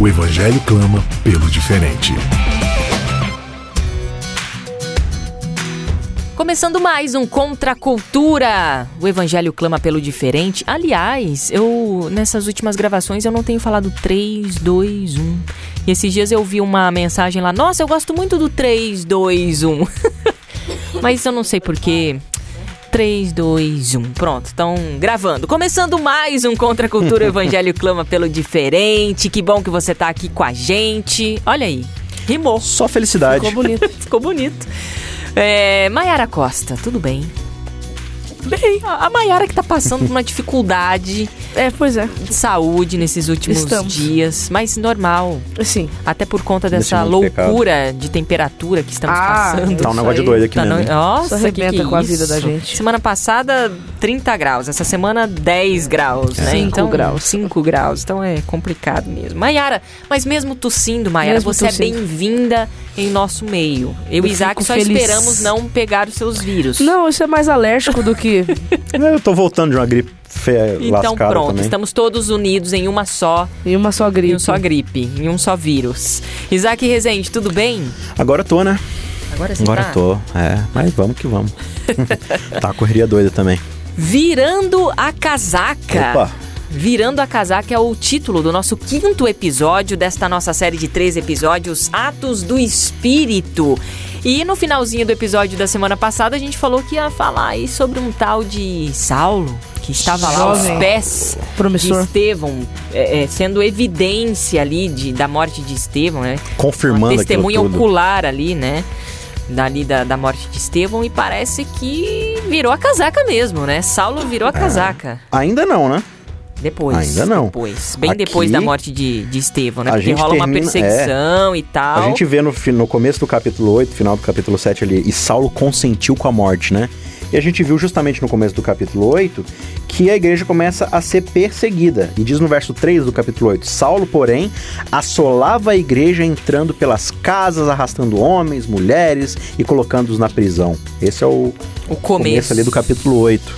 O Evangelho clama pelo diferente. Começando mais um Contra a Cultura. O Evangelho clama pelo diferente. Aliás, eu nessas últimas gravações eu não tenho falado 3, 2, 1. E esses dias eu vi uma mensagem lá: Nossa, eu gosto muito do 3, 2, 1. Mas eu não sei porquê. 3, 2, 1. Pronto, estão gravando. Começando mais um Contra a Cultura o Evangelho Clama pelo Diferente. Que bom que você tá aqui com a gente. Olha aí, rimou. Só felicidade. Ficou bonito. Ficou bonito. É, Maiara Costa, tudo bem? Bem, a a Maiara que tá passando por uma dificuldade É, pois é. de saúde nesses últimos Estamos. dias, mas normal. Sim. Até por conta dessa mundo pecado. loucura de temperatura que estamos Ah, passando. Tá um negócio de doido aqui Tá mesmo. no-? Nossa, Isso que que arrebenta é com a vida isso? da gente. Semana passada, 30 graus. Essa semana, 10 graus, né? Cinco então, graus. 5 graus. Então é complicado mesmo. Maiara, mas mesmo tossindo, Maiara, Mesmo você tossindo. é bem-vinda em nosso meio. Eu e Eu Isaac fico só feliz. esperamos não pegar os seus vírus. Não, isso é mais alérgico do que. É, Eu tô voltando de uma gripe feia, Então pronto, também. estamos todos unidos em uma só, em uma só em gripe. um só gripe, em um só vírus. Isaac Rezende, tudo bem? Agora tô, né? Agora você Agora tá tô. É, mas vamos que vamos. tá, correria doida também. virando a casaca. Opa! Virando a Casaca é o título do nosso quinto episódio desta nossa série de três episódios, Atos do Espírito. E no finalzinho do episódio da semana passada, a gente falou que ia falar aí sobre um tal de Saulo, que estava lá aos pés de Promissor. Estevão, é, é, sendo evidência ali de, da morte de Estevão, né? Confirmando Uma testemunha tudo. ocular ali, né? Dali da, da morte de Estevão e parece que virou a casaca mesmo, né? Saulo virou a casaca. Ainda não, né? Depois. Ainda não. Depois. Bem Aqui, depois da morte de, de Estevão, né? a Porque gente rola uma termina- perseguição e tal. A gente vê no, no começo do capítulo 8, final do capítulo 7 ali, e Saulo consentiu com a morte, né? E a gente viu justamente no começo do capítulo 8 que a igreja começa a ser perseguida. E diz no verso 3 do capítulo 8: Saulo, porém, assolava a igreja entrando pelas casas, arrastando homens, mulheres e colocando-os na prisão. Esse é o o começo, começo. ali do capítulo 8.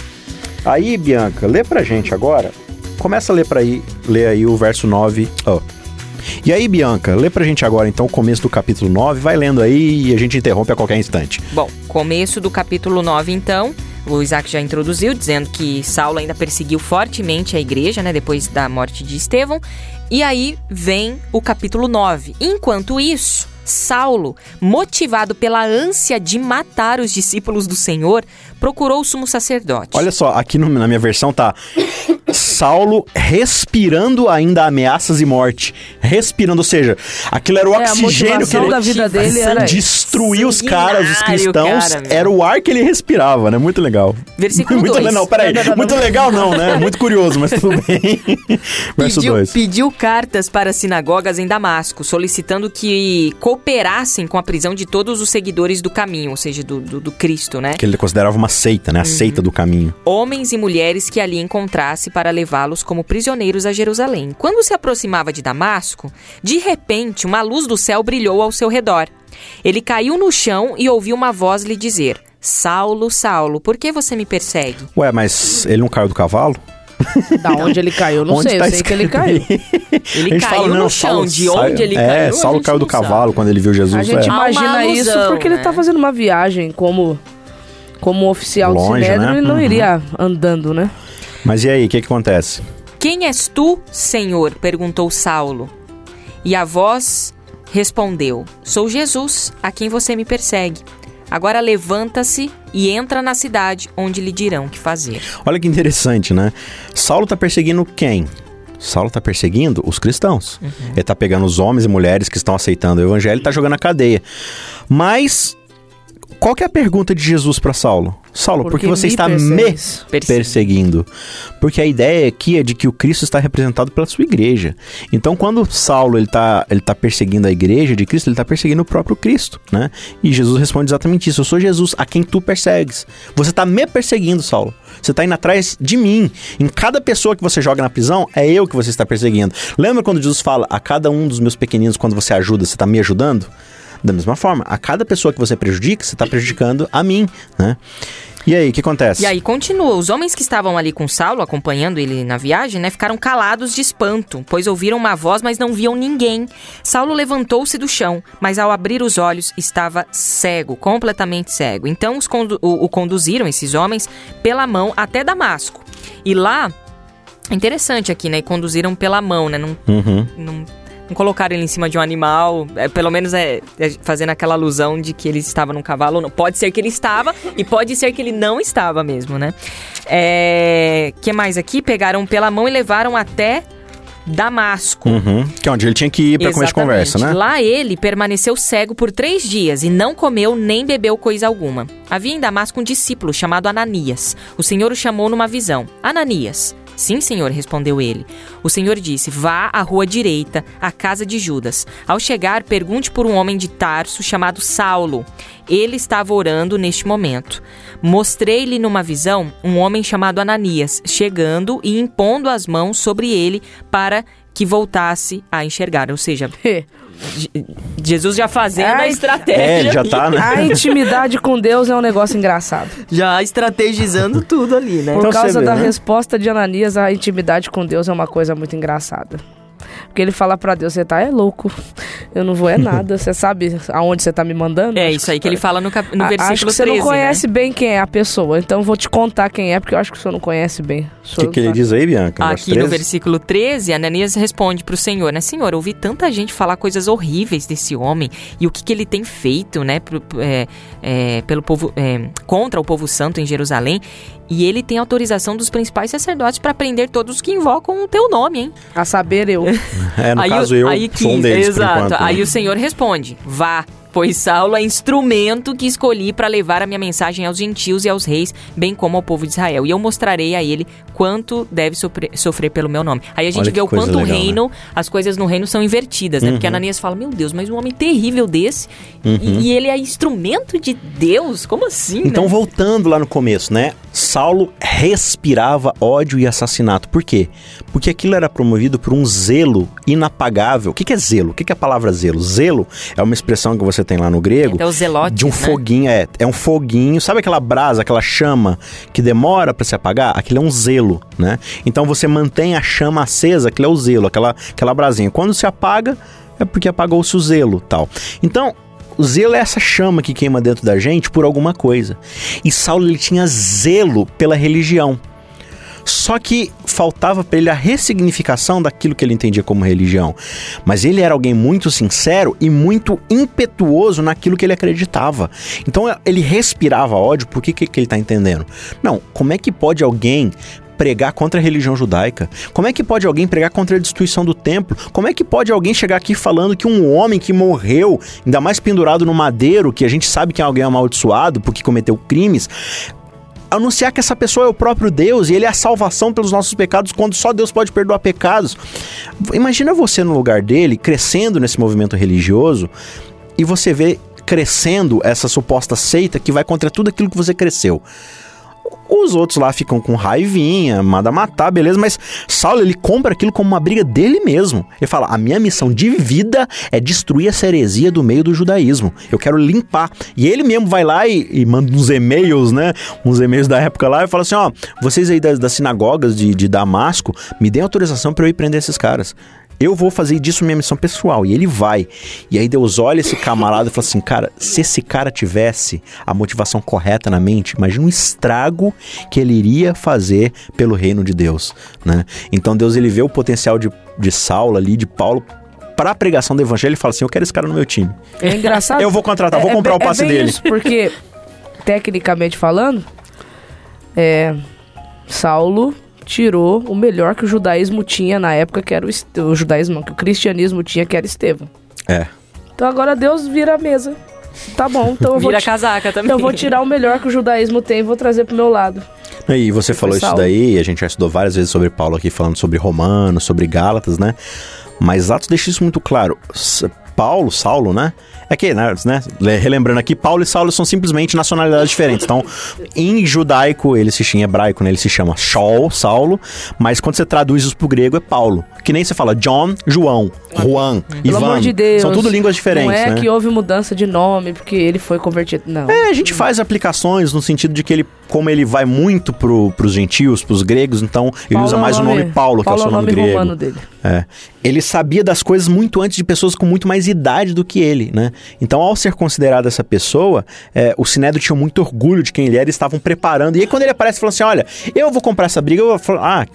Aí, Bianca, lê pra gente agora. Começa a ler para aí, lê aí o verso 9. ó. E aí, Bianca, lê pra gente agora então o começo do capítulo 9, vai lendo aí e a gente interrompe a qualquer instante. Bom, começo do capítulo 9, então. O Isaac já introduziu, dizendo que Saulo ainda perseguiu fortemente a igreja, né? Depois da morte de Estevão. E aí vem o capítulo 9. Enquanto isso, Saulo, motivado pela ânsia de matar os discípulos do Senhor, procurou o sumo sacerdote. Olha só, aqui no- na minha versão tá Saulo respirando ainda ameaças e morte. Respirando, ou seja, aquilo era o É, oxigênio que ele da vida dele era isso. destruir os caras, os cristãos, cara, era o ar que ele respirava, né? Muito legal. Versículo Muito dois. não, peraí. Não, não, não, Muito legal não, né? Muito curioso, mas tudo bem. Verso pediu, 2. pediu cartas para sinagogas em Damasco, solicitando que cooperassem com a prisão de todos os seguidores do caminho, ou seja, do, do, do Cristo, né? Que ele considerava uma seita, né? A Uhum. seita do caminho. Homens e mulheres que ali encontrasse para levá-los como prisioneiros a Jerusalém. Quando se aproximava de Damasco, de repente uma luz do céu brilhou ao seu redor. Ele caiu no chão e ouviu uma voz lhe dizer: Saulo, Saulo, por que você me persegue? Ué, mas ele não caiu do cavalo? Da onde ele caiu, eu não Onde sei. tá eu sei que ele caiu. Ele A gente caiu fala, no chão. Saulo de onde ele é, caiu? a Saulo caiu do não sabe. cavalo quando ele viu Jesus. A gente é. Imagina isso porque ele né? tá fazendo uma viagem como, como oficial Longe, do Sinédrio né? e não Uhum. iria andando, né? Mas e aí, o que, que acontece? Quem és tu, Senhor? perguntou Saulo. E a voz respondeu: Sou Jesus, a quem você me persegue. Agora levanta-se e entra na cidade, onde lhe dirão o que fazer. Olha que interessante, né? Saulo tá perseguindo quem? Saulo tá perseguindo os cristãos. Uhum. Ele tá pegando os homens e mulheres que estão aceitando o evangelho e tá jogando na cadeia. Mas Qual que é a pergunta de Jesus para Saulo? Saulo, por que você me está me perseguindo? Porque a ideia aqui é de que o Cristo está representado pela sua igreja. Então, quando Saulo ele está ele tá perseguindo a igreja de Cristo, ele está perseguindo o próprio Cristo, né? E Jesus responde exatamente isso: Eu sou Jesus, a quem tu persegues. Você está me perseguindo, Saulo. Você está indo atrás de mim. Em cada pessoa que você joga na prisão, é eu que você está perseguindo. Lembra quando Jesus fala: A cada um dos meus pequeninos, quando você ajuda, você está me ajudando? Da mesma forma, a cada pessoa que você prejudica, você está prejudicando a mim, né? E aí, o que acontece? E aí continua. Os homens que estavam ali com Saulo, acompanhando ele na viagem, né, ficaram calados de espanto, pois ouviram uma voz, mas não viam ninguém. Saulo levantou-se do chão, mas ao abrir os olhos estava cego, completamente cego. Então os condu o, o conduziram, esses homens, pela mão até Damasco. E lá, interessante aqui, né? E conduziram pela mão, né? Não, Uhum. não, não colocaram ele em cima de um animal. É, pelo menos é, é fazendo aquela alusão de que ele estava num cavalo. ou Não. Pode ser que ele estava e pode ser que ele não estava mesmo, né? É, que mais aqui? Pegaram pela mão e levaram até Damasco. Uhum. Que é onde ele tinha que ir pra começo de conversa, né? Lá ele permaneceu cego por três dias e não comeu nem bebeu coisa alguma. Havia em Damasco um discípulo chamado Ananias. O Senhor o chamou numa visão. Ananias. Sim, senhor, respondeu ele. O senhor disse: Vá à rua direita, à casa de Judas. Ao chegar, pergunte por um homem de Tarso chamado Saulo. Ele estava orando neste momento. Mostrei-lhe numa visão um homem chamado Ananias, chegando e impondo as mãos sobre ele para que voltasse a enxergar. Ou seja, Je- Jesus já fazendo a Ai, estratégia. É, já tá, né? A intimidade com Deus é um negócio engraçado. Já estrategizando tudo ali, né? Por Então causa vê, da né? resposta de Ananias, a intimidade com Deus é uma coisa muito engraçada. Porque ele fala pra Deus, você tá é louco. Eu não vou é nada. Você sabe aonde você tá me mandando? É Acho isso aí que ele fala no, cap... no A- versículo Acho que você 13, não conhece né? bem quem é a pessoa, então eu vou te contar quem é, porque eu acho que o senhor não conhece bem. O que, que ele tá- diz aí, Bianca? Aqui no 13? versículo 13, Ananias responde pro Senhor, né? Senhor, ouvi tanta gente falar coisas horríveis desse homem e o que, que ele tem feito, né? pro- é, é, pelo povo, é, contra o povo santo em Jerusalém. E ele tem autorização dos principais sacerdotes para prender todos os que invocam o teu nome, hein? A saber eu. É, no aí, caso o- eu aí sou um 15, deles, por Exato. enquanto, né? Aí o Senhor responde: Vá, pois Saulo é instrumento que escolhi para levar a minha mensagem aos gentios e aos reis, bem como ao povo de Israel. E eu mostrarei a ele quanto deve sofrer, sofrer pelo meu nome. Aí a gente Olha vê o quanto o legal, né? reino, as coisas no reino são invertidas, né? Porque Uhum. Ananias fala: Meu Deus, mas um homem terrível desse, e, e ele é instrumento de Deus? Como assim? Então, né? voltando lá no começo, né? Saulo respirava ódio e assassinato. Por quê? Porque aquilo era promovido por um zelo inapagável. O que é zelo? O que é a palavra zelo? Zelo é uma expressão que você tem lá no grego. Zelotes, de um né? foguinho, é, é um foguinho, sabe aquela brasa, aquela chama que demora para se apagar? Aquilo é um zelo, né? Então você mantém a chama acesa, aquilo é o zelo, aquela, aquela brasinha. Quando se apaga, é porque apagou-se o zelo, tal. Então, o zelo é essa chama que queima dentro da gente por alguma coisa. E Saulo ele tinha zelo pela religião. Só que faltava para ele a ressignificação daquilo que ele entendia como religião. Mas ele era alguém muito sincero e muito impetuoso naquilo que ele acreditava. Então ele respirava ódio, por que, que, que ele está entendendo? Não, como é que pode alguém pregar contra a religião judaica? Como é que pode alguém pregar contra a destruição do templo? Como é que pode alguém chegar aqui falando que um homem que morreu, ainda mais pendurado no madeiro, que a gente sabe que é alguém amaldiçoado porque cometeu crimes, anunciar que essa pessoa é o próprio Deus e ele é a salvação pelos nossos pecados, quando só Deus pode perdoar pecados. Imagina você no lugar dele, crescendo nesse movimento religioso, e você vê crescendo essa suposta seita que vai contra tudo aquilo que você cresceu. Os outros lá ficam com raivinha, manda matar, beleza, mas Saulo ele compra aquilo como uma briga dele mesmo. Ele fala: "A minha missão de vida é destruir essa heresia do meio do judaísmo. Eu quero limpar". E ele mesmo vai lá e, e manda uns e-mails, né? Uns e-mails da época lá e fala assim: "Ó, vocês aí das, das sinagogas de, de Damasco, me deem autorização para eu ir prender esses caras". Eu vou fazer disso minha missão pessoal. E ele vai. E aí Deus olha esse camarada e fala assim: Cara, se esse cara tivesse a motivação correta na mente, imagina o estrago que ele iria fazer pelo reino de Deus. Né? Então Deus ele vê o potencial de, de Saulo ali, de Paulo. Para a pregação do evangelho, ele fala assim: Eu quero esse cara no meu time. É engraçado. Eu vou contratar, vou comprar bem- o passe bem dele. Isso, porque, tecnicamente falando, é, Saulo tirou o melhor que o judaísmo tinha na época, que era o, o judaísmo, não, que o cristianismo tinha, que era Estevão. É. Então agora Deus vira a mesa. tá bom, então eu vou, Vira casaca também. então eu vou tirar o melhor que o judaísmo tem e vou trazer pro meu lado. E você falou isso daí, a gente já estudou várias vezes sobre Paulo aqui, falando sobre Romanos, sobre Gálatas, né? Mas Atos deixa isso muito claro. Paulo, Saulo, né? É que, né, né, le- relembrando aqui, Paulo e Saulo são simplesmente nacionalidades diferentes. Então, em judaico, ele se chama em hebraico, né? Ele se chama Shaul, Saulo, mas quando você traduz isso pro grego é Paulo. Que nem você fala John, João, Juan, Pelo Ivan. amor de Deus. São tudo línguas diferentes, Não é né? que houve mudança de nome porque ele foi convertido. Não. É, a gente faz aplicações no sentido de que ele, como ele vai muito pro, pros gentios, pros gregos, então ele Paulo usa é mais o nome Paulo, que é o seu nome, grego. romano dele. É. Ele sabia das coisas muito antes de pessoas com muito mais idade do que ele, né? Então, ao ser considerado essa pessoa, é, o Sinédrio tinha muito orgulho de quem ele era e estavam preparando. E aí, quando ele aparece e falou assim: Olha, eu vou comprar essa briga, eu falo, ah,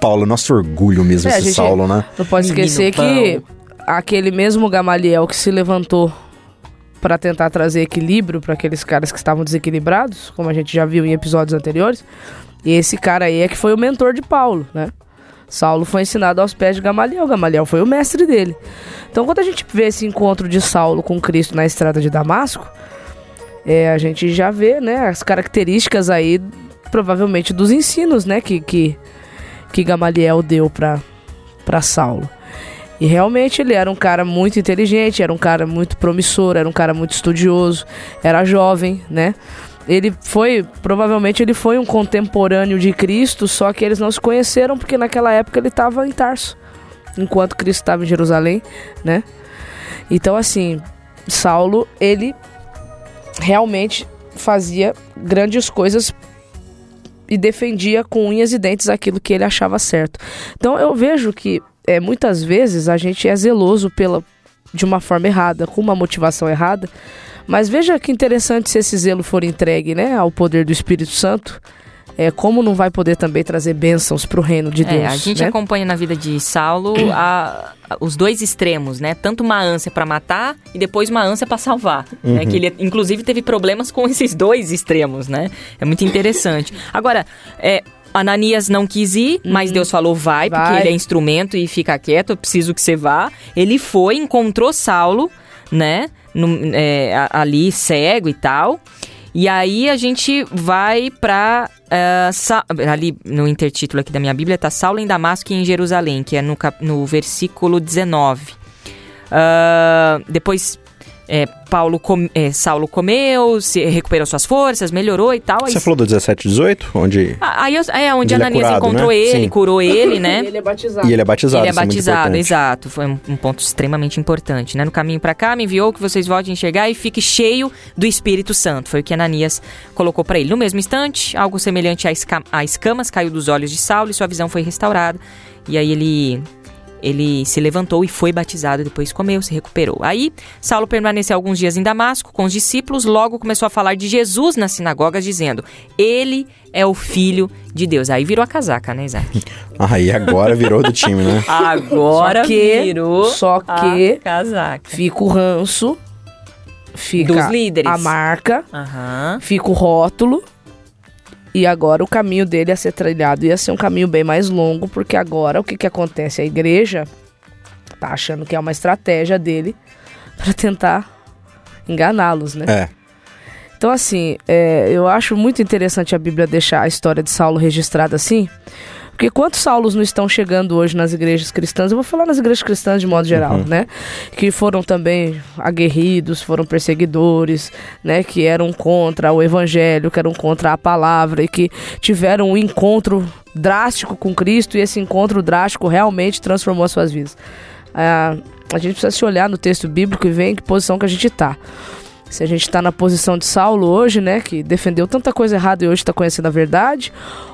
Paulo, nosso orgulho mesmo, É, esse gente- Saulo, né? Não pode esquecer que aquele mesmo Gamaliel que se levantou para tentar trazer equilíbrio para aqueles caras que estavam desequilibrados, como a gente já viu em episódios anteriores, e esse cara aí é que foi o mentor de Paulo, né? Saulo foi ensinado aos pés de Gamaliel, Gamaliel foi o mestre dele. Então, quando a gente vê esse encontro de Saulo com Cristo na estrada de Damasco, é, a gente já vê, né, as características aí, provavelmente, dos ensinos, né, que, que, que Gamaliel deu para Saulo. E realmente ele era um cara muito inteligente, era um cara muito promissor, era um cara muito estudioso, era jovem, né? Ele foi, provavelmente ele foi um contemporâneo de Cristo, só que eles não se conheceram porque naquela época ele estava em Tarso, enquanto Cristo estava em Jerusalém, né? Então assim, Saulo, ele realmente fazia grandes coisas e defendia com unhas e dentes aquilo que ele achava certo. Então eu vejo que é, muitas vezes a gente é zeloso pela, de uma forma errada, com uma motivação errada, mas veja que interessante se esse zelo for entregue né, ao poder do Espírito Santo, é, como não vai poder também trazer bênçãos para o reino de Deus. É, a gente né? acompanha na vida de Saulo a- a- os dois extremos, né? Tanto uma ânsia pra matar e depois uma ânsia pra salvar. Uhum. Né? Que ele, inclusive, teve problemas com esses dois extremos, né? É muito interessante. Agora, é, Ananias não quis ir, mas Deus falou vai, porque Uhum. Vai. ele é instrumento e fica quieto, eu preciso que você vá. Ele foi, encontrou Saulo, né? No- é, ali cego e tal. E aí a gente vai pra. eh, Sa- ali no intertítulo aqui da minha Bíblia tá Saulo em Damasco e em Jerusalém, que é no, no versículo 19. Ah, depois é, Paulo com- é, Saulo comeu, se recuperou suas forças, melhorou e tal. aí- Você falou do 17 e 18? Onde. Ah, Aí é onde é Ananias curado, encontrou né? ele, Sim. curou ele, né? Ele é batizado. E ele é batizado. Ele é isso muito batizado, exato. Foi um, um ponto extremamente importante, né? No caminho pra cá, me enviou que vocês voltem a enxergar e fique cheio do Espírito Santo. Foi o que Ananias colocou pra ele. No mesmo instante, algo semelhante a, esca- a escamas caiu dos olhos de Saulo e sua visão foi restaurada. E aí ele ele se levantou e foi batizado, depois comeu, se recuperou. Aí, Saulo permaneceu alguns dias em Damasco com os discípulos, logo começou a falar de Jesus nas sinagogas, dizendo: Ele é o Filho de Deus. Aí virou a casaca, né, Isaac? Aí agora virou do time, né? Agora Só que- virou só que- a casaca. Fica o ranço, fica Dos líderes. a marca, Aham. fica o rótulo. E agora o caminho dele a ser trilhado ia ser um caminho bem mais longo, porque agora o que, que acontece? A igreja tá achando que é uma estratégia dele para tentar enganá-los, né? É. Então, assim, é, eu acho muito interessante a Bíblia deixar a história de Saulo registrada assim, porque quantos Saulos não estão chegando hoje nas igrejas cristãs? Eu vou falar nas igrejas cristãs de modo geral, né? Que foram também aguerridos, foram perseguidores, né? Que eram contra o evangelho, que eram contra a palavra e que tiveram um encontro drástico com Cristo e esse encontro drástico realmente transformou as suas vidas. Ah, a gente precisa se olhar no texto bíblico e ver em que posição que a gente está. Se a gente está na posição de Saulo hoje, né, que defendeu tanta coisa errada e hoje está conhecendo a verdade,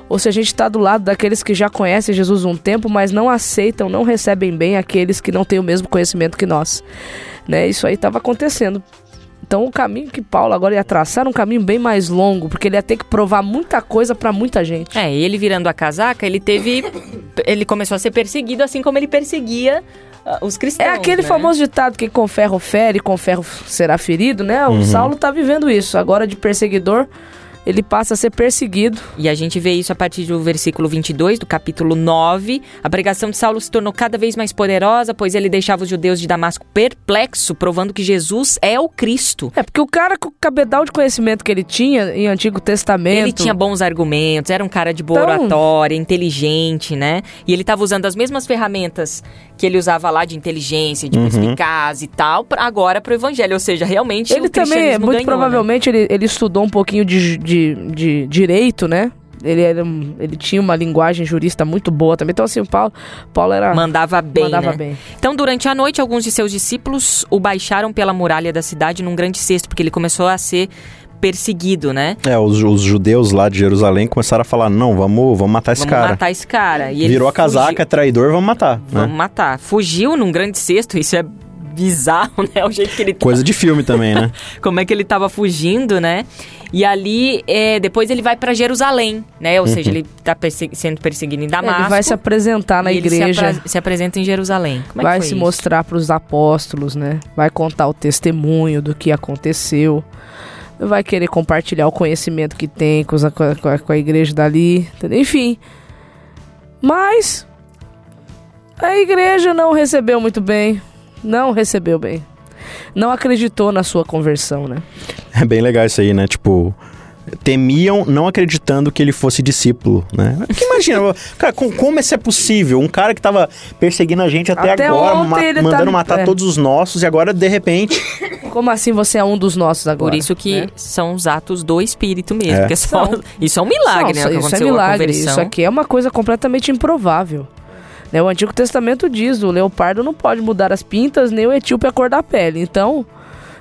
ou se a gente está do lado daqueles que já conhecem Jesus um tempo, mas não aceitam, não recebem bem aqueles que não têm o mesmo conhecimento que nós, né? Isso aí estava acontecendo. Então o caminho que Paulo agora ia traçar era um caminho bem mais longo, porque ele ia ter que provar muita coisa para muita gente. É, ele virando a casaca, ele teve. Ele começou a ser perseguido, assim como ele perseguia os cristãos. É aquele né? famoso ditado que com ferro fere, com ferro será ferido, né? O Saulo tá vivendo isso. Agora de perseguidor, ele passa a ser perseguido. E a gente vê isso a partir do versículo 22 do capítulo 9. A pregação de Saulo se tornou cada vez mais poderosa, pois ele deixava os judeus de Damasco perplexo, provando que Jesus é o Cristo. É, porque o cara com o cabedal de conhecimento que ele tinha em Antigo Testamento... Ele tinha bons argumentos, era um cara de boa então... oratória, inteligente, né? E ele estava usando as mesmas ferramentas que ele usava lá de inteligência, de uhum. perspicaz e tal, pra, agora pro evangelho. Ou seja, realmente ele também, muito ganhou, né? provavelmente, né? ele, ele estudou um pouquinho de, de, de direito, né? Ele, era, ele tinha uma linguagem jurista muito boa também. Então, assim, o Paulo, Paulo era. Mandava bem. Mandava né? bem. Então, durante a noite, alguns de seus discípulos o baixaram pela muralha da cidade num grande cesto, porque ele começou a ser perseguido, né? É, os, os, judeus lá de Jerusalém começaram a falar: não, vamos, vamos matar esse vamos cara. Vamos matar esse cara. E Virou a casaca, é traidor, vamos matar. Vamos né? matar. Fugiu num grande cesto, isso é bizarro, né? O jeito que ele Coisa de filme também, né? Como é que ele tava fugindo, né? E ali, é, depois ele vai para Jerusalém, né? Ou uhum. seja, ele tá persegu sendo perseguido em Damasco. Ele vai se apresentar na igreja. Se, se, apresenta em Jerusalém. Como é vai se isso? mostrar para os apóstolos, né? Vai contar o testemunho do que aconteceu. Vai querer compartilhar o conhecimento que tem com, com, a, com a igreja dali. Enfim. Mas a igreja não recebeu muito bem não recebeu bem. Não acreditou na sua conversão, né? É bem legal isso aí, né? Tipo, temiam não acreditando que ele fosse discípulo, né? Porque imagina, cara, como isso é possível? Um cara que tava perseguindo a gente até, até agora, ma tá mandando tá... matar é. todos os nossos e agora de repente... Como assim você é um dos nossos agora? Por isso que né? são os atos do Espírito mesmo, é. só, isso é um milagre, São, né? Isso é milagre, isso aqui é uma coisa completamente improvável. Né? O Antigo Testamento diz: o leopardo não pode mudar as pintas, nem o etíope a cor da pele. Então,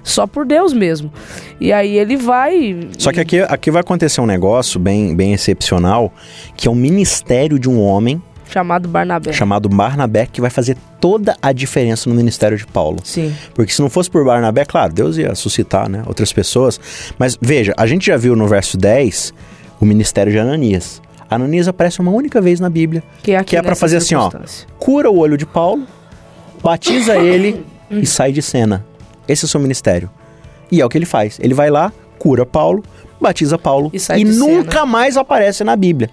só por Deus mesmo. E aí ele vai. Só que aqui, aqui vai acontecer um negócio bem, bem excepcional, que é o ministério de um homem. Chamado Barnabé. Chamado Barnabé, que vai fazer toda a diferença no ministério de Paulo. Sim. Porque se não fosse por Barnabé, claro, Deus ia suscitar né, outras pessoas. Mas veja, a gente já viu no verso 10 o ministério de Ananias. Ananias aparece uma única vez na Bíblia. Que é, que é para fazer assim, ó. Cura o olho de Paulo, batiza ele e sai de cena. Esse é o seu ministério. E é o que ele faz. Ele vai lá, cura Paulo, batiza Paulo e, e nunca cena. mais aparece na Bíblia.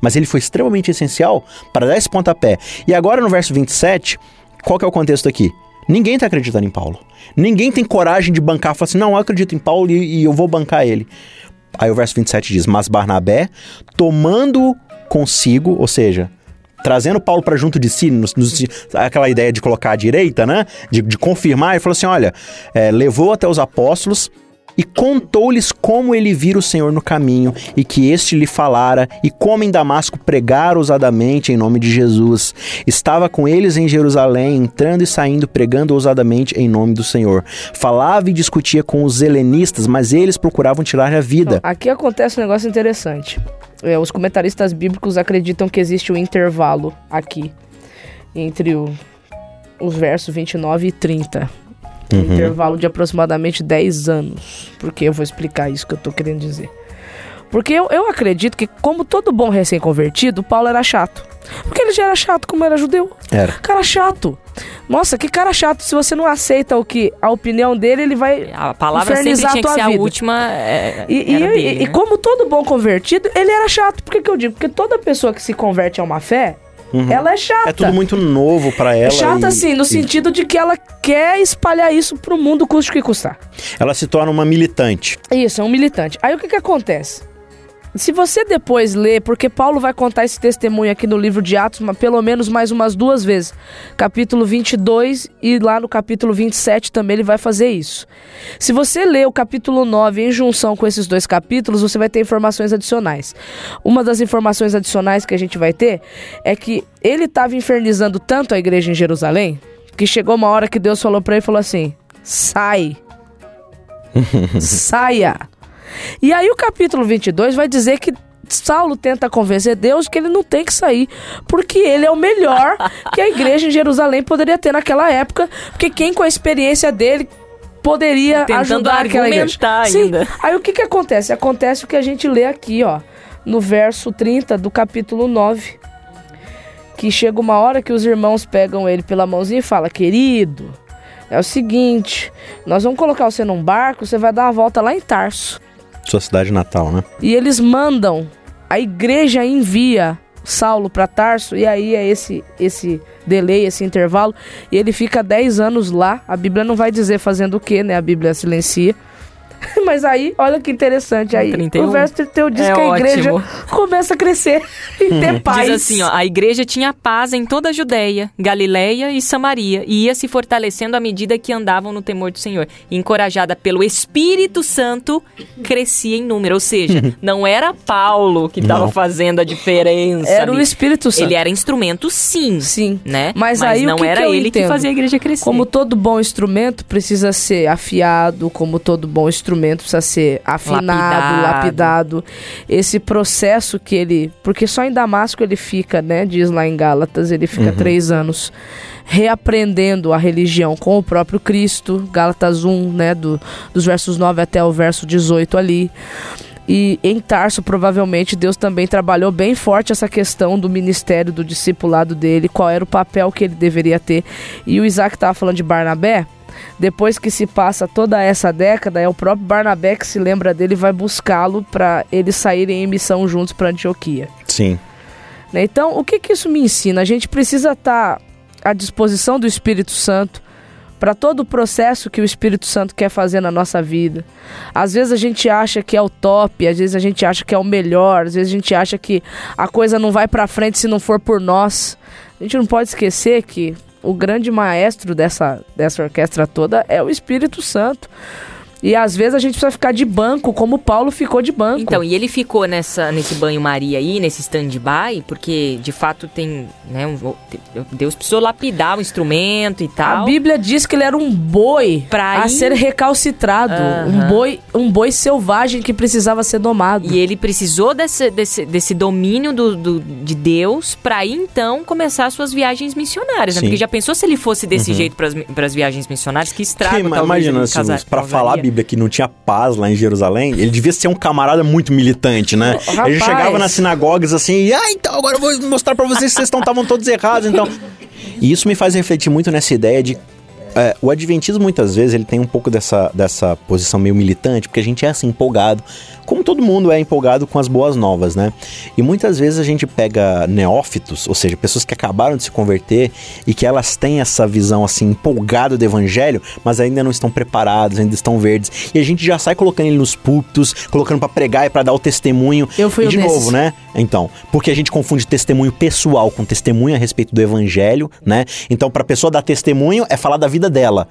Mas ele foi extremamente essencial para dar esse pontapé. E agora no verso 27, qual que é o contexto aqui? Ninguém está acreditando em Paulo. Ninguém tem coragem de bancar, falar assim, não, eu acredito em Paulo e, e eu vou bancar ele. Aí o verso 27 diz: Mas Barnabé, tomando consigo, ou seja, trazendo Paulo para junto de si, nos, nos, aquela ideia de colocar à direita, né? De, de confirmar, ele falou assim: olha, é, levou até os apóstolos e contou-lhes como ele vira o Senhor no caminho e que este lhe falara e como em Damasco pregara ousadamente em nome de Jesus. Estava com eles em Jerusalém, entrando e saindo pregando ousadamente em nome do Senhor. Falava e discutia com os helenistas, mas eles procuravam tirar a vida. Aqui acontece um negócio interessante. É, os comentaristas bíblicos acreditam que existe um intervalo aqui entre o, os versos 29 e 30 um uhum. intervalo de aproximadamente 10 anos. Porque eu vou explicar isso que eu tô querendo dizer. Porque eu, eu acredito que, como todo bom recém-convertido, Paulo era chato. Porque ele já era chato como era judeu. Era. Cara chato. Nossa, que cara chato. Se você não aceita o que a opinião dele, ele vai A palavra sempre tinha que ser vida. a última. É, e, e, dele, e, né? e, como todo bom convertido, ele era chato. Por que, que eu digo? Porque toda pessoa que se converte a uma fé, Uhum. Ela é chata. É tudo muito novo para ela. Chata, e, assim, no e... sentido de que ela quer espalhar isso pro mundo, custe o que custar. Ela se torna uma militante. Isso, é um militante. Aí o que que acontece? Se você depois ler, porque Paulo vai contar esse testemunho aqui no livro de Atos, mas pelo menos mais umas duas vezes. Capítulo 22 e lá no capítulo 27 também ele vai fazer isso. Se você ler o capítulo 9 em junção com esses dois capítulos, você vai ter informações adicionais. Uma das informações adicionais que a gente vai ter é que ele estava infernizando tanto a igreja em Jerusalém que chegou uma hora que Deus falou para ele falou assim: "Sai. Saia." E aí o capítulo 22 vai dizer que Saulo tenta convencer Deus que ele não tem que sair, porque ele é o melhor que a igreja em Jerusalém poderia ter naquela época, porque quem com a experiência dele poderia Tentando ajudar aquela igreja. ainda. Sim. Aí o que que acontece? Acontece o que a gente lê aqui, ó, no verso 30 do capítulo 9. Que chega uma hora que os irmãos pegam ele pela mãozinha e fala: "Querido, é o seguinte, nós vamos colocar você num barco, você vai dar uma volta lá em Tarso. Sua cidade natal, né? E eles mandam, a igreja envia Saulo para Tarso, e aí é esse, esse delay, esse intervalo, e ele fica 10 anos lá. A Bíblia não vai dizer fazendo o que, né? A Bíblia silencia. Mas aí, olha que interessante. Aí 31. o verso 31 diz é que a igreja ótimo. começa a crescer e ter paz. Diz assim, ó, a igreja tinha paz em toda a Judéia, Galiléia e Samaria, e ia se fortalecendo à medida que andavam no temor do Senhor. E, encorajada pelo Espírito Santo, crescia em número. Ou seja, não era Paulo que estava fazendo a diferença. Era ali. o Espírito Santo. Ele era instrumento, sim. Sim. Né? Mas, Mas aí, não que era que ele entendo? que fazia a igreja crescer. Como todo bom instrumento precisa ser afiado, como todo bom instrumento instrumento precisa ser afinado, lapidado. lapidado. Esse processo que ele. Porque só em Damasco ele fica, né? Diz lá em Gálatas, ele fica uhum. três anos reaprendendo a religião com o próprio Cristo. Gálatas 1, né? Do, dos versos 9 até o verso 18 ali. E em Tarso, provavelmente, Deus também trabalhou bem forte essa questão do ministério, do discipulado dele, qual era o papel que ele deveria ter. E o Isaac estava falando de Barnabé. Depois que se passa toda essa década, é o próprio Barnabé que se lembra dele e vai buscá-lo para eles saírem em missão juntos para Antioquia. Sim. Né, então, o que, que isso me ensina? A gente precisa estar tá à disposição do Espírito Santo para todo o processo que o Espírito Santo quer fazer na nossa vida. Às vezes a gente acha que é o top, às vezes a gente acha que é o melhor, às vezes a gente acha que a coisa não vai para frente se não for por nós. A gente não pode esquecer que o grande maestro dessa, dessa orquestra toda é o Espírito Santo. E às vezes a gente precisa ficar de banco, como Paulo ficou de banco. Então, e ele ficou nessa, nesse banho-maria aí, nesse stand-by, porque de fato tem. Né, um, Deus precisou lapidar o instrumento e tal. A Bíblia diz que ele era um boi pra a ir... ser recalcitrado. Uhum. Um, boi, um boi selvagem que precisava ser domado. E ele precisou desse, desse, desse domínio do, do de Deus para ir então começar suas viagens missionárias. Né? Porque já pensou se ele fosse desse uhum. jeito para as viagens missionárias? Que estrago, que, talvez, Imagina, assim, para falar Bíblia que não tinha paz lá em Jerusalém, ele devia ser um camarada muito militante, né? Rapaz. Ele chegava nas sinagogas assim, e, ah, então agora eu vou mostrar para vocês que vocês estavam todos errados, então... E isso me faz refletir muito nessa ideia de é, o adventismo muitas vezes ele tem um pouco dessa, dessa posição meio militante, porque a gente é assim empolgado como todo mundo é empolgado com as boas novas, né? E muitas vezes a gente pega neófitos, ou seja, pessoas que acabaram de se converter e que elas têm essa visão assim empolgada do evangelho, mas ainda não estão preparados, ainda estão verdes. E a gente já sai colocando ele nos púlpitos, colocando para pregar e para dar o testemunho. Eu fui e de novo, né? Então, porque a gente confunde testemunho pessoal com testemunho a respeito do evangelho, né? Então, para a pessoa dar testemunho é falar da vida dela.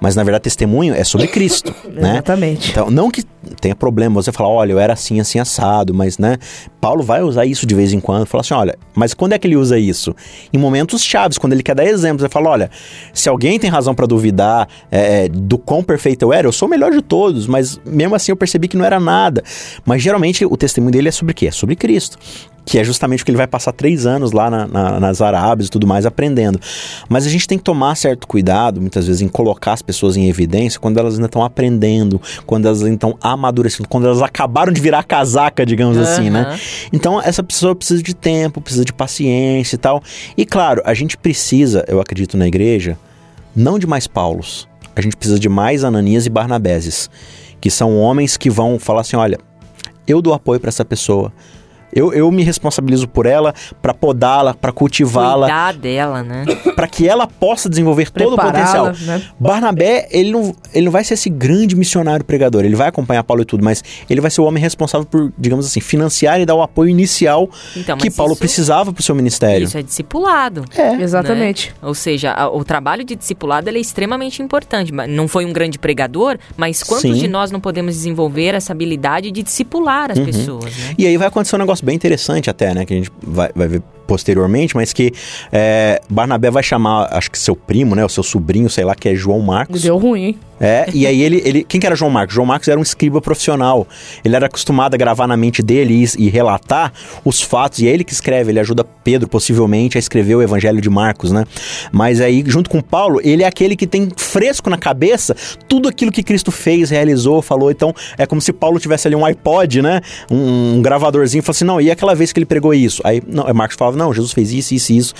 Mas na verdade, testemunho é sobre Cristo, né? Exatamente. Então, não que tenha problema você falar, olha, eu era assim, assim, assado, mas, né? Paulo vai usar isso de vez em quando, falar assim, olha, mas quando é que ele usa isso? Em momentos chaves, quando ele quer dar exemplos, ele fala, olha, se alguém tem razão para duvidar é, é, do quão perfeito eu era, eu sou o melhor de todos, mas mesmo assim eu percebi que não era nada. Mas geralmente o testemunho dele é sobre o quê? É sobre Cristo que é justamente o que ele vai passar três anos lá na, na, nas Arábias e tudo mais aprendendo. Mas a gente tem que tomar certo cuidado, muitas vezes, em colocar as pessoas em evidência quando elas ainda estão aprendendo, quando elas estão amadurecendo, quando elas acabaram de virar casaca, digamos uhum. assim, né? Então, essa pessoa precisa de tempo, precisa de paciência e tal. E claro, a gente precisa, eu acredito na igreja, não de mais Paulos. A gente precisa de mais Ananias e Barnabeses, que são homens que vão falar assim: olha, eu dou apoio para essa pessoa eu, eu me responsabilizo por ela, para podá-la, para cultivá-la. Cuidar dela, né? Para que ela possa desenvolver todo o potencial. Né? Barnabé, ele não, ele não vai ser esse grande missionário pregador. Ele vai acompanhar Paulo e tudo, mas ele vai ser o homem responsável por, digamos assim, financiar e dar o apoio inicial então, que Paulo isso, precisava para o seu ministério. Isso é discipulado. É, né? exatamente. Né? Ou seja, a, o trabalho de discipulado é extremamente importante. Não foi um grande pregador, mas quantos Sim. de nós não podemos desenvolver essa habilidade de discipular as uhum. pessoas? Né? E aí vai acontecer um negócio bem interessante até, né? Que a gente vai, vai ver posteriormente, mas que é, Barnabé vai chamar, acho que seu primo, né? O seu sobrinho, sei lá, que é João Marcos. Deu ruim, hein? É, e aí ele, ele. Quem que era João Marcos? João Marcos era um escriba profissional. Ele era acostumado a gravar na mente dele e, e, relatar os fatos. E é ele que escreve, ele ajuda Pedro, possivelmente, a escrever o Evangelho de Marcos, né? Mas aí, junto com Paulo, ele é aquele que tem fresco na cabeça tudo aquilo que Cristo fez, realizou, falou. Então, é como se Paulo tivesse ali um iPod, né? Um, um gravadorzinho e falasse assim: não, e aquela vez que ele pregou isso? Aí, não, Marcos falava, não, Jesus fez isso, isso e isso.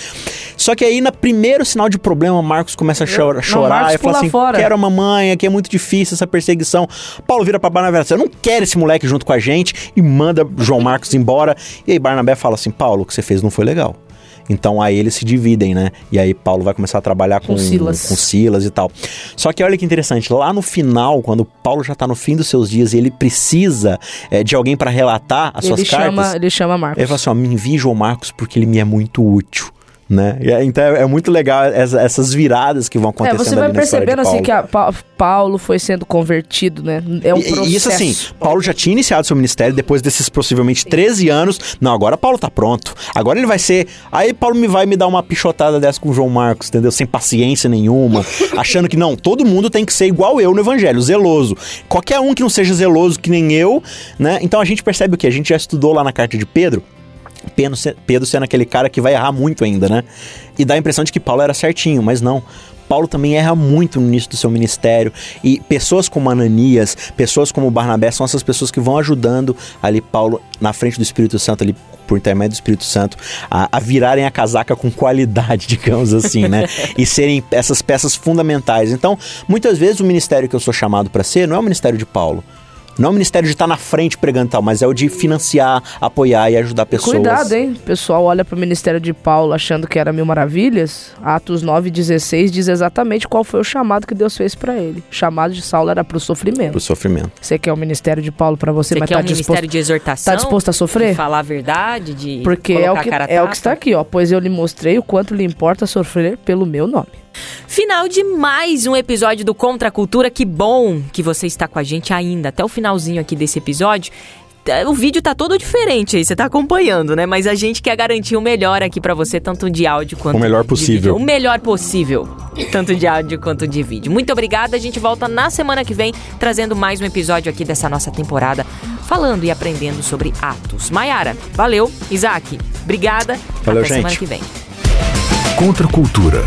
Só que aí, no primeiro sinal de problema, Marcos começa a chora- Não, chorar e fala assim: fora. quero a mamãe, aqui é muito difícil essa perseguição. Paulo vira pra Barnabé eu não quero esse moleque junto com a gente e manda João Marcos embora. E aí Barnabé fala assim: Paulo, o que você fez não foi legal. Então aí eles se dividem, né? E aí Paulo vai começar a trabalhar com, Com Silas. com Silas e tal. Só que olha que interessante, lá no final, quando Paulo já tá no fim dos seus dias e ele precisa é, de alguém para relatar as Ele suas cartas, chama, ele chama Marcos. ele fala assim: ó, me envie João Marcos porque ele me é muito útil. Né? É- Então é, é muito legal essa- essas viradas que vão É, acontecendo você vai percebendo assim que Pa- Paulo foi sendo convertido, né? É um E- processo. Isso assim, Paulo já tinha iniciado seu ministério depois desses possivelmente 13 anos. Não, agora Paulo tá pronto. Agora ele vai ser. Aí Paulo me vai me dar uma pichotada dessa com o João Marcos, entendeu? Sem paciência nenhuma, achando que não, todo mundo tem que ser igual eu no evangelho, zeloso. Qualquer um que não seja zeloso que nem eu, né? Então a gente percebe o que? A gente já estudou lá na carta de Pedro. Pedro Pedro sendo aquele cara que vai errar muito ainda, né? E dá a impressão de que Paulo era certinho, mas não. Paulo também erra muito no início do seu ministério. E pessoas como Ananias, pessoas como Barnabé, são essas pessoas que vão ajudando ali Paulo na frente do Espírito Santo, ali por intermédio do Espírito Santo, a, a virarem a casaca com qualidade, digamos assim, né? e serem essas peças fundamentais. Então, muitas vezes o ministério que eu sou chamado para ser não é o ministério de Paulo. Não é o ministério de estar na frente pregando tal, mas é o de financiar, apoiar e ajudar pessoas. Cuidado, hein? O pessoal olha pro ministério de Paulo achando que era mil maravilhas. Atos 9,16 diz exatamente qual foi o chamado que Deus fez pra ele. O chamado de Saulo era pro sofrimento. Pro sofrimento. Você quer o ministério de Paulo pra você, Você mas quer tá um disposto, ministério de exortação? tá disposto a sofrer? De falar a verdade, de Porque é o, colocar que, a cara a é o que está aqui, ó. Pois eu lhe mostrei o quanto lhe importa sofrer pelo meu nome. Final de mais um episódio do Contra a Cultura. Que bom que você está com a gente ainda até o finalzinho aqui desse episódio. É, O vídeo tá todo diferente aí, você tá acompanhando, né? Mas a gente quer garantir o melhor aqui pra você, tanto de áudio quanto O melhor de possível. vídeo. O melhor possível, tanto de áudio quanto de vídeo. Muito obrigada, a gente volta na semana que vem trazendo mais um episódio aqui dessa nossa temporada, falando e aprendendo sobre Atos. Maiara, valeu. Isaac, obrigada. Valeu, Até semana gente. que vem. Contra a cultura.